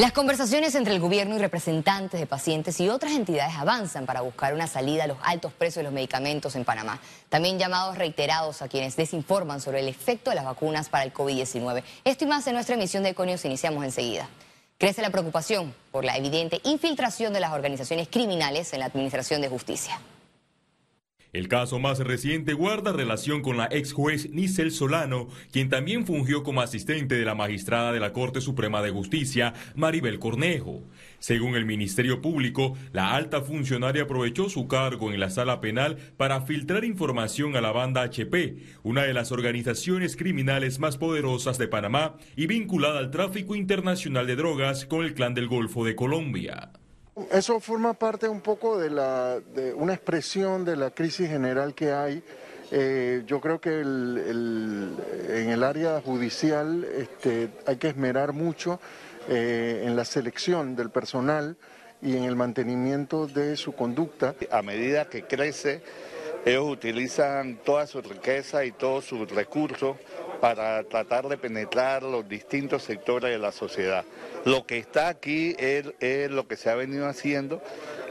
Las conversaciones entre el gobierno y representantes de pacientes y otras entidades avanzan para buscar una salida a los altos precios de los medicamentos en Panamá. También llamados reiterados a quienes desinforman sobre el efecto de las vacunas para el COVID-19. Esto y más en nuestra emisión de Econios iniciamos enseguida. Crece la preocupación por la evidente infiltración de las organizaciones criminales en la Administración de Justicia. El caso más reciente guarda relación con la ex juez Nicel Solano, quien también fungió como asistente de la magistrada de la Corte Suprema de Justicia, Maribel Cornejo. Según el Ministerio Público, la alta funcionaria aprovechó su cargo en la sala penal para filtrar información a la banda HP, una de las organizaciones criminales más poderosas de Panamá y vinculada al tráfico internacional de drogas con el Clan del Golfo de Colombia. Eso forma parte un poco de, la, una expresión de la crisis general que hay. Eh, yo creo que en el área judicial este, hay que esmerar mucho eh, en la selección del personal y en el mantenimiento de su conducta. A medida que crece, ellos utilizan toda su riqueza y todos sus recursos para tratar de penetrar los distintos sectores de la sociedad. Lo que está aquí es, lo que se ha venido haciendo,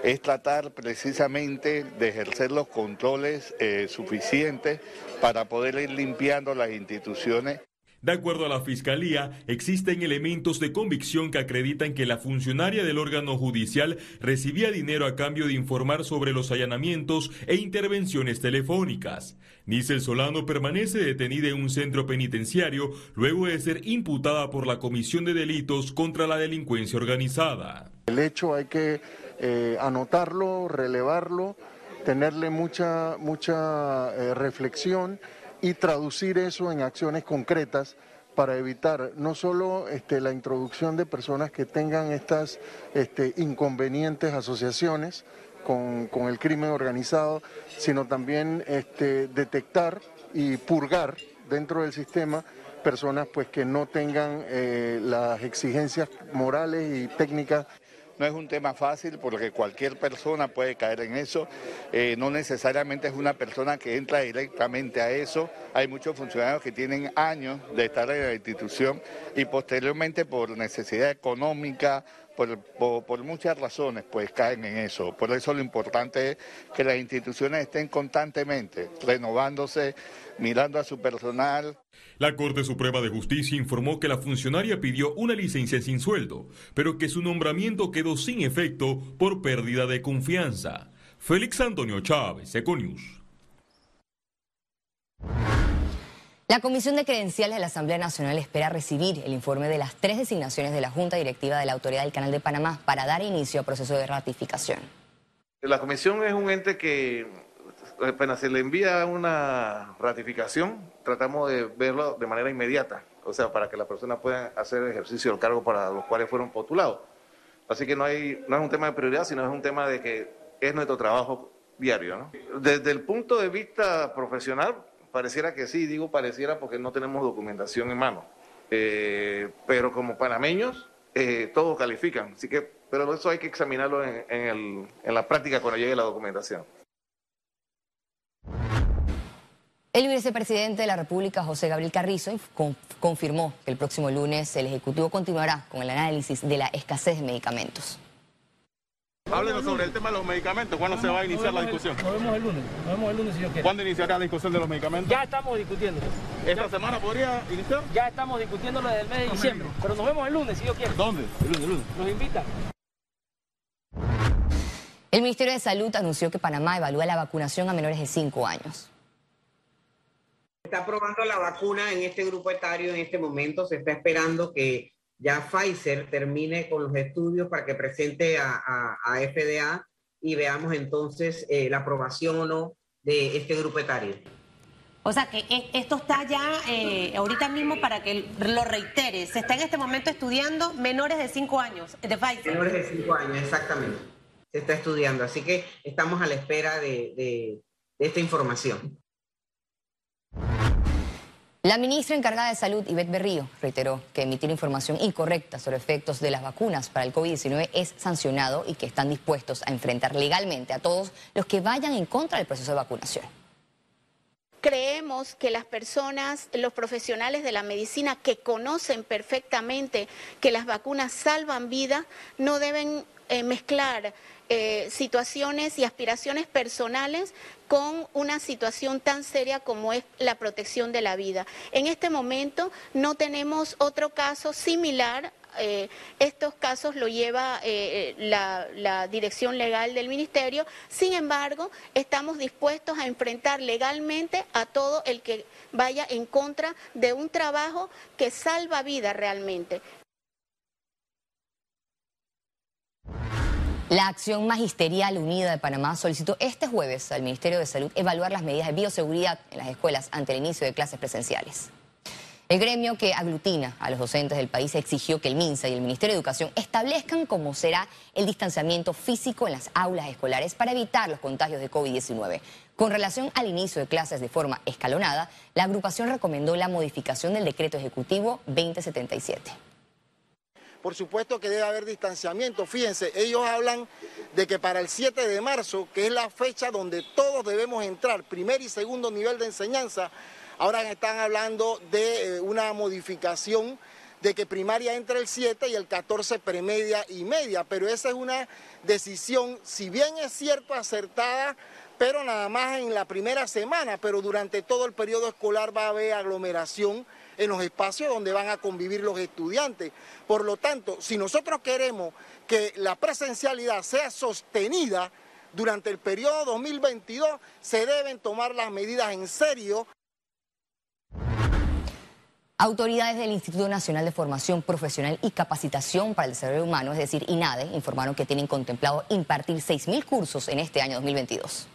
es tratar precisamente de ejercer los controles eh, suficientes para poder ir limpiando las instituciones de acuerdo a la Fiscalía, existen elementos de convicción que acreditan que la funcionaria del órgano judicial recibía dinero a cambio de informar sobre los allanamientos e intervenciones telefónicas. Nicel Solano permanece detenida en un centro penitenciario luego de ser imputada por la Comisión de Delitos contra la Delincuencia Organizada. El hecho hay que eh, anotarlo, relevarlo, tenerle mucha, mucha eh, reflexión y traducir eso en acciones concretas para evitar no solo este, la introducción de personas que tengan estas este, inconvenientes asociaciones con, el crimen organizado, sino también este, detectar y purgar dentro del sistema personas pues, que no tengan eh, las exigencias morales y técnicas no es un tema fácil porque cualquier persona puede caer en eso. Eh, no necesariamente es una persona que entra directamente a eso. Hay muchos funcionarios que tienen años de estar en la institución y posteriormente por necesidad económica, por, muchas razones, pues caen en eso. Por eso lo importante es que las instituciones estén constantemente renovándose, mirando a su personal. La Corte Suprema de Justicia informó que la funcionaria pidió una licencia sin sueldo, pero que su nombramiento quedó sin efecto por pérdida de confianza. Félix Antonio Chávez, Econius. La Comisión de Credenciales de la Asamblea Nacional espera recibir el informe de las tres designaciones de la Junta Directiva de la Autoridad del Canal de Panamá para dar inicio al proceso de ratificación. La comisión es un ente que apenas se le envía una ratificación, tratamos de verlo de manera inmediata, o sea, para que las personas puedan hacer ejercicio del cargo para los cuales fueron postulados. Así que no, no es un tema de prioridad, sino es un tema de que es nuestro trabajo diario. Desde el punto de vista profesional, Pareciera que sí, digo pareciera porque no tenemos documentación en mano. Eh, pero como panameños, eh, todos califican. Así que, pero eso hay que examinarlo en, en, la práctica cuando llegue la documentación. El vicepresidente de la República, José Gabriel Carrizo, confirmó que el próximo lunes el Ejecutivo continuará con el análisis de la escasez de medicamentos. Háblenos sobre el tema de los medicamentos. ¿Cuándo se va a iniciar la discusión? Nos vemos el lunes. Nos vemos el lunes si Dios quiere. ¿Cuándo iniciará la discusión de los medicamentos? Ya estamos discutiendo. ¿Esta semana podría iniciar? Ya estamos discutiendo desde el mes de diciembre. Pero nos vemos el lunes si Dios quiere. ¿Dónde? El lunes, el lunes. Nos invita. El Ministerio de Salud anunció que Panamá evalúa la vacunación a menores de 5 años. Está probando la vacuna en este grupo etario en este momento. Se está esperando que ya Pfizer termine con los estudios para que presente a, a FDA y veamos entonces eh, la aprobación o no de este grupo etario. O sea que e, esto está ya eh, ahorita mismo para que lo reitere. Se está en este momento estudiando menores de 5 años de Pfizer. Menores de 5 años, exactamente. Se está estudiando. Así que estamos a la espera de, de esta información. La ministra encargada de Salud, Ivette Berrío, reiteró que emitir información incorrecta sobre efectos de las vacunas para el COVID-19 es sancionado y que están dispuestos a enfrentar legalmente a todos los que vayan en contra del proceso de vacunación. Creemos que las personas, los profesionales de la medicina que conocen perfectamente que las vacunas salvan vida, no deben eh, mezclar eh, situaciones y aspiraciones personales con una situación tan seria como es la protección de la vida. En este momento no tenemos otro caso similar eh, estos casos lo lleva eh, la, dirección legal del ministerio. Sin embargo, estamos dispuestos a enfrentar legalmente a todo el que vaya en contra de un trabajo que salva vida realmente. La Acción Magisterial Unida de Panamá solicitó este jueves al Ministerio de Salud evaluar las medidas de bioseguridad en las escuelas ante el inicio de clases presenciales. El gremio que aglutina a los docentes del país exigió que el MINSA y el Ministerio de Educación establezcan cómo será el distanciamiento físico en las aulas escolares para evitar los contagios de COVID-19. Con relación al inicio de clases de forma escalonada, la agrupación recomendó la modificación del decreto ejecutivo 2077. Por supuesto que debe haber distanciamiento. Fíjense, ellos hablan de que para el 7 de marzo, que es la fecha donde todos debemos entrar, primer y segundo nivel de enseñanza, Ahora están hablando de eh, una modificación de que primaria entre el 7 y el 14 premedia y media, pero esa es una decisión, si bien es cierto, acertada, pero nada más en la primera semana, pero durante todo el periodo escolar va a haber aglomeración en los espacios donde van a convivir los estudiantes. Por lo tanto, si nosotros queremos que la presencialidad sea sostenida durante el periodo 2022, se deben tomar las medidas en serio Autoridades del Instituto Nacional de Formación Profesional y Capacitación para el Desarrollo Humano, es decir, INADE, informaron que tienen contemplado impartir 6.000 cursos en este año 2022.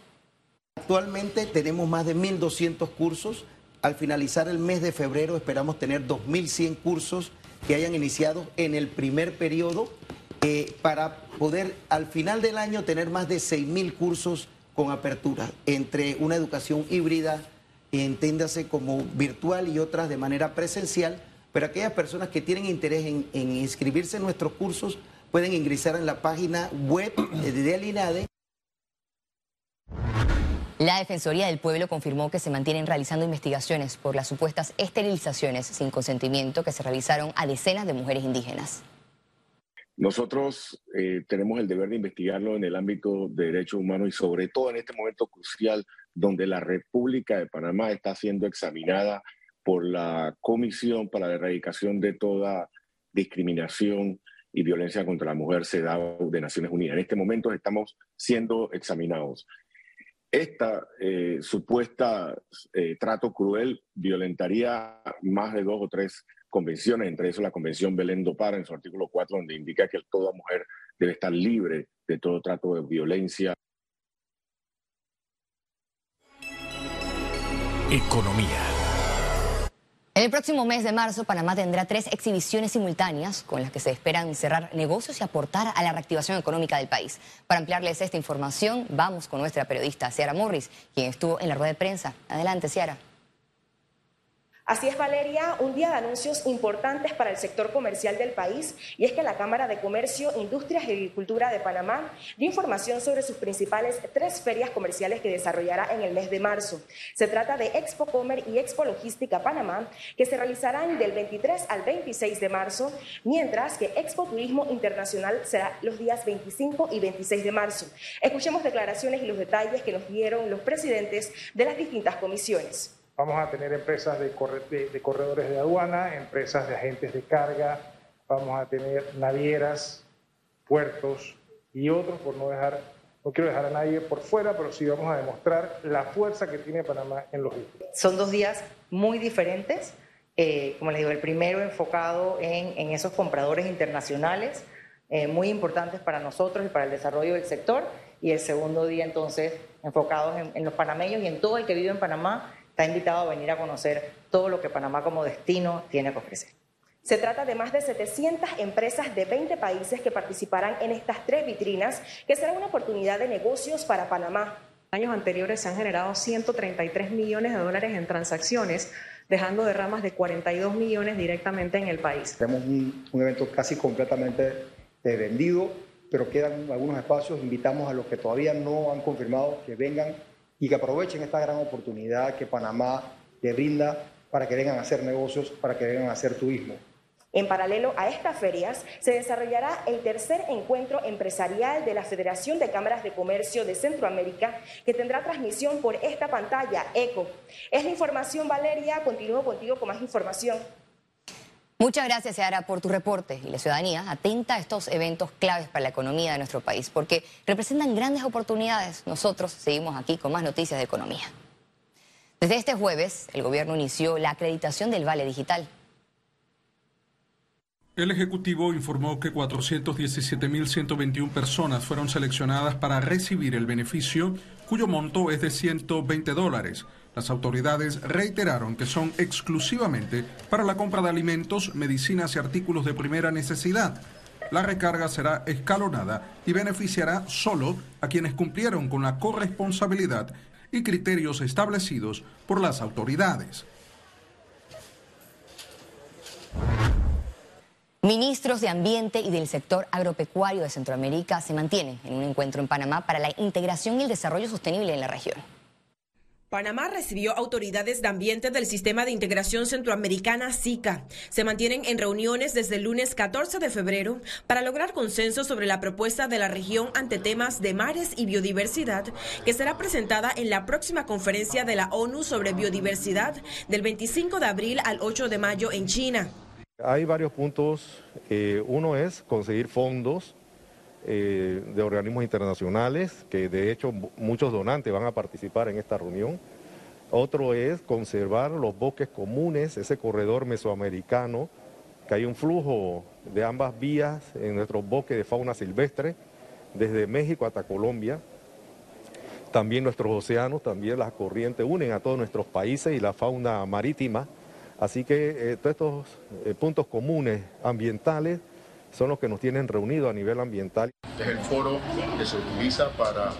Actualmente tenemos más de 1.200 cursos. Al finalizar el mes de febrero esperamos tener 2.100 cursos que hayan iniciado en el primer periodo eh, para poder al final del año tener más de 6.000 cursos con apertura entre una educación híbrida, entiéndase como virtual y otras de manera presencial, pero aquellas personas que tienen interés en, inscribirse en nuestros cursos pueden ingresar en la página web de Alinade. La Defensoría del Pueblo confirmó que se mantienen realizando investigaciones por las supuestas esterilizaciones sin consentimiento que se realizaron a decenas de mujeres indígenas. Nosotros eh, tenemos el deber de investigarlo en el ámbito de derechos humanos y sobre todo en este momento crucial donde la República de Panamá está siendo examinada por la Comisión para la Erradicación de toda discriminación y violencia contra la mujer CEDAW de Naciones Unidas. En este momento estamos siendo examinados. Esta eh, supuesta eh, trato cruel violentaría más de dos o tres convenciones, entre eso la Convención Belén do Para en su artículo 4, donde indica que toda mujer debe estar libre de todo trato de violencia. Economía. El próximo mes de marzo, Panamá tendrá tres exhibiciones simultáneas con las que se esperan cerrar negocios y aportar a la reactivación económica del país. Para ampliarles esta información, vamos con nuestra periodista Ciara Morris, quien estuvo en la rueda de prensa. Adelante, Ciara. Así es, Valeria, un día de anuncios importantes para el sector comercial del país y es que la Cámara de Comercio, Industrias y Agricultura de Panamá dio información sobre sus principales tres ferias comerciales que desarrollará en el mes de marzo. Se trata de Expo Comer y Expo Logística Panamá, que se realizarán del 23 al 26 de marzo, mientras que Expo Turismo Internacional será los días 25 y 26 de marzo. Escuchemos declaraciones y los detalles que nos dieron los presidentes de las distintas comisiones. Vamos a tener empresas de, corredores de aduana, empresas de agentes de carga, vamos a tener navieras, puertos y otros, por no dejar, no quiero dejar a nadie por fuera, pero sí vamos a demostrar la fuerza que tiene Panamá en logística. Son dos días muy diferentes. Eh, como les digo, el primero enfocado en, esos compradores internacionales, eh, muy importantes para nosotros y para el desarrollo del sector, y el segundo día entonces enfocado en, en los panameños y en todo el que vive en Panamá está invitado a venir a conocer todo lo que Panamá como destino tiene que ofrecer. Se trata de más de 700 empresas de 20 países que participarán en estas tres vitrinas, que serán una oportunidad de negocios para Panamá. Años anteriores se han generado 133 millones de dólares en transacciones, dejando derramas de 42 millones directamente en el país. Tenemos un, evento casi completamente eh, vendido, pero quedan algunos espacios. Invitamos a los que todavía no han confirmado que vengan y que aprovechen esta gran oportunidad que Panamá le brinda para que vengan a hacer negocios, para que vengan a hacer turismo. En paralelo a estas ferias, se desarrollará el tercer encuentro empresarial de la Federación de Cámaras de Comercio de Centroamérica, que tendrá transmisión por esta pantalla ECO. Es la información, Valeria. Continúo contigo con más información. Muchas gracias, Seara, por tu reporte. Y la ciudadanía atenta a estos eventos claves para la economía de nuestro país, porque representan grandes oportunidades. Nosotros seguimos aquí con más noticias de economía. Desde este jueves, el gobierno inició la acreditación del Vale Digital. El Ejecutivo informó que 417.121 personas fueron seleccionadas para recibir el beneficio, cuyo monto es de 120 dólares. Las autoridades reiteraron que son exclusivamente para la compra de alimentos, medicinas y artículos de primera necesidad. La recarga será escalonada y beneficiará solo a quienes cumplieron con la corresponsabilidad y criterios establecidos por las autoridades. Ministros de Ambiente y del sector agropecuario de Centroamérica se mantienen en un encuentro en Panamá para la integración y el desarrollo sostenible en la región. Panamá recibió autoridades de ambiente del Sistema de Integración Centroamericana SICA. Se mantienen en reuniones desde el lunes 14 de febrero para lograr consenso sobre la propuesta de la región ante temas de mares y biodiversidad que será presentada en la próxima conferencia de la ONU sobre biodiversidad del 25 de abril al 8 de mayo en China. Hay varios puntos. Eh, uno es conseguir fondos eh, de organismos internacionales, que de hecho muchos donantes van a participar en esta reunión. Otro es conservar los bosques comunes, ese corredor mesoamericano, que hay un flujo de ambas vías en nuestros bosques de fauna silvestre, desde México hasta Colombia. También nuestros océanos, también las corrientes unen a todos nuestros países y la fauna marítima. Así que eh, todos estos eh, puntos comunes ambientales son los que nos tienen reunidos a nivel ambiental. Es el foro que se utiliza para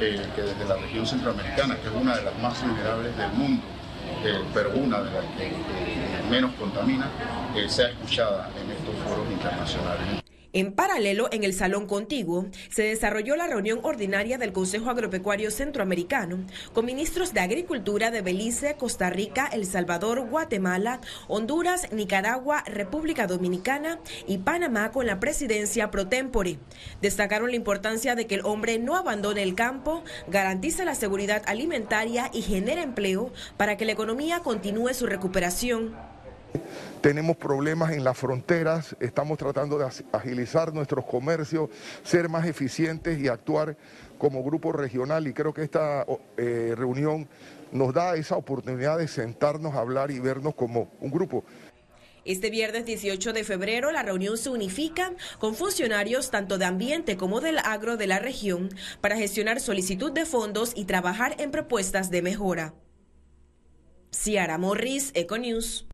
eh, que desde la región centroamericana, que es una de las más vulnerables del mundo, pero una de las que menos contamina, sea escuchada en estos foros internacionales. En paralelo, en el salón contiguo, se desarrolló la reunión ordinaria del Consejo Agropecuario Centroamericano con ministros de Agricultura de Belice, Costa Rica, El Salvador, Guatemala, Honduras, Nicaragua, República Dominicana y Panamá con la presidencia pro tempore. Destacaron la importancia de que el hombre no abandone el campo, garantice la seguridad alimentaria y genere empleo para que la economía continúe su recuperación. Tenemos problemas en las fronteras, estamos tratando de agilizar nuestros comercios, ser más eficientes y actuar como grupo regional y creo que esta eh, reunión nos da esa oportunidad de sentarnos a hablar y vernos como un grupo. Este viernes 18 de febrero la reunión se unifica con funcionarios tanto de ambiente como del agro de la región para gestionar solicitud de fondos y trabajar en propuestas de mejora. Ciara Morris, Econews.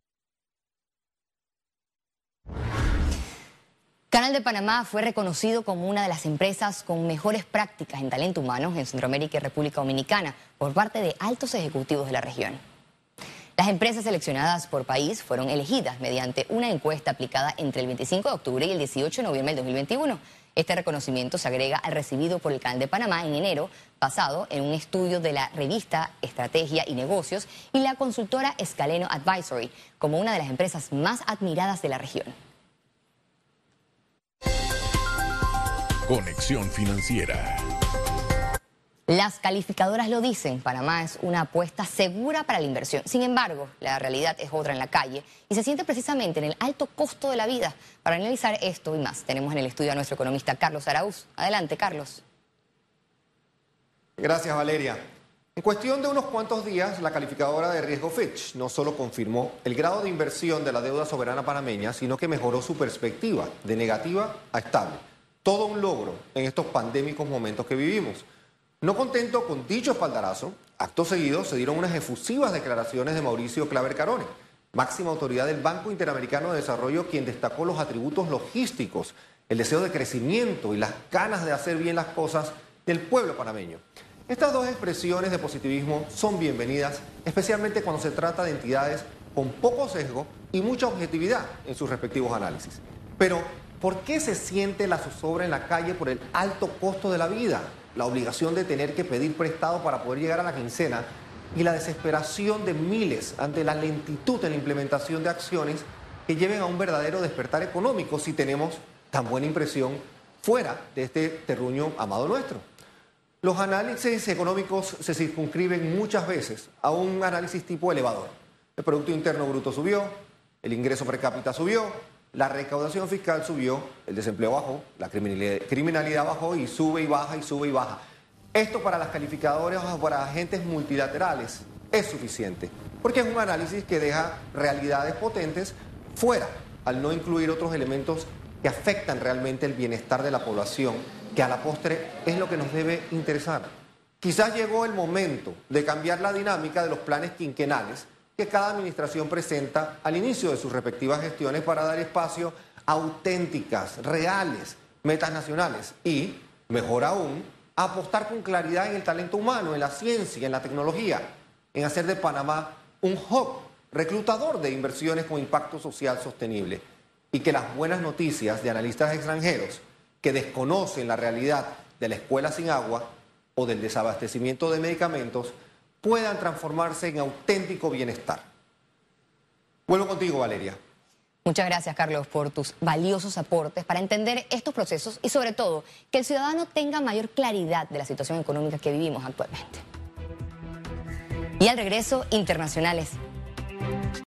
Canal de Panamá fue reconocido como una de las empresas con mejores prácticas en talento humano en Centroamérica y República Dominicana por parte de altos ejecutivos de la región. Las empresas seleccionadas por país fueron elegidas mediante una encuesta aplicada entre el 25 de octubre y el 18 de noviembre del 2021. Este reconocimiento se agrega al recibido por el Canal de Panamá en enero pasado en un estudio de la revista Estrategia y Negocios y la consultora Escaleno Advisory como una de las empresas más admiradas de la región. Conexión Financiera. Las calificadoras lo dicen, Panamá es una apuesta segura para la inversión. Sin embargo, la realidad es otra en la calle y se siente precisamente en el alto costo de la vida. Para analizar esto y más, tenemos en el estudio a nuestro economista Carlos Araúz. Adelante, Carlos. Gracias, Valeria. En cuestión de unos cuantos días, la calificadora de riesgo Fitch no solo confirmó el grado de inversión de la deuda soberana panameña, sino que mejoró su perspectiva de negativa a estable todo un logro en estos pandémicos momentos que vivimos. No contento con dicho espaldarazo, acto seguido se dieron unas efusivas declaraciones de Mauricio Claver Carone, máxima autoridad del Banco Interamericano de Desarrollo, quien destacó los atributos logísticos, el deseo de crecimiento y las ganas de hacer bien las cosas del pueblo panameño. Estas dos expresiones de positivismo son bienvenidas, especialmente cuando se trata de entidades con poco sesgo y mucha objetividad en sus respectivos análisis. Pero ¿Por qué se siente la zozobra en la calle por el alto costo de la vida la obligación de tener que pedir prestado para poder llegar a la quincena y la desesperación de miles ante la lentitud en la implementación de acciones que lleven a un verdadero despertar económico si tenemos tan buena impresión fuera de este terruño amado nuestro. Los análisis económicos se circunscriben muchas veces a un análisis tipo elevador. El Producto Interno Bruto subió, el ingreso per cápita subió, la recaudación fiscal subió, el desempleo bajó, la criminalidad bajó y sube y baja y sube y baja. Esto para las calificadoras o para agentes multilaterales es suficiente, porque es un análisis que deja realidades potentes fuera, al no incluir otros elementos que afectan realmente el bienestar de la población, que a la postre es lo que nos debe interesar. Quizás llegó el momento de cambiar la dinámica de los planes quinquenales que cada administración presenta al inicio de sus respectivas gestiones para dar espacio a auténticas, reales metas nacionales y, mejor aún, apostar con claridad en el talento humano, en la ciencia, en la tecnología, en hacer de Panamá un hub reclutador de inversiones con impacto social sostenible. Y que las buenas noticias de analistas extranjeros que desconocen la realidad de la escuela sin agua o del desabastecimiento de medicamentos puedan transformarse en auténtico bienestar. Vuelvo contigo, Valeria. Muchas gracias, Carlos, por tus valiosos aportes para entender estos procesos y sobre todo que el ciudadano tenga mayor claridad de la situación económica que vivimos actualmente. Y al regreso, internacionales.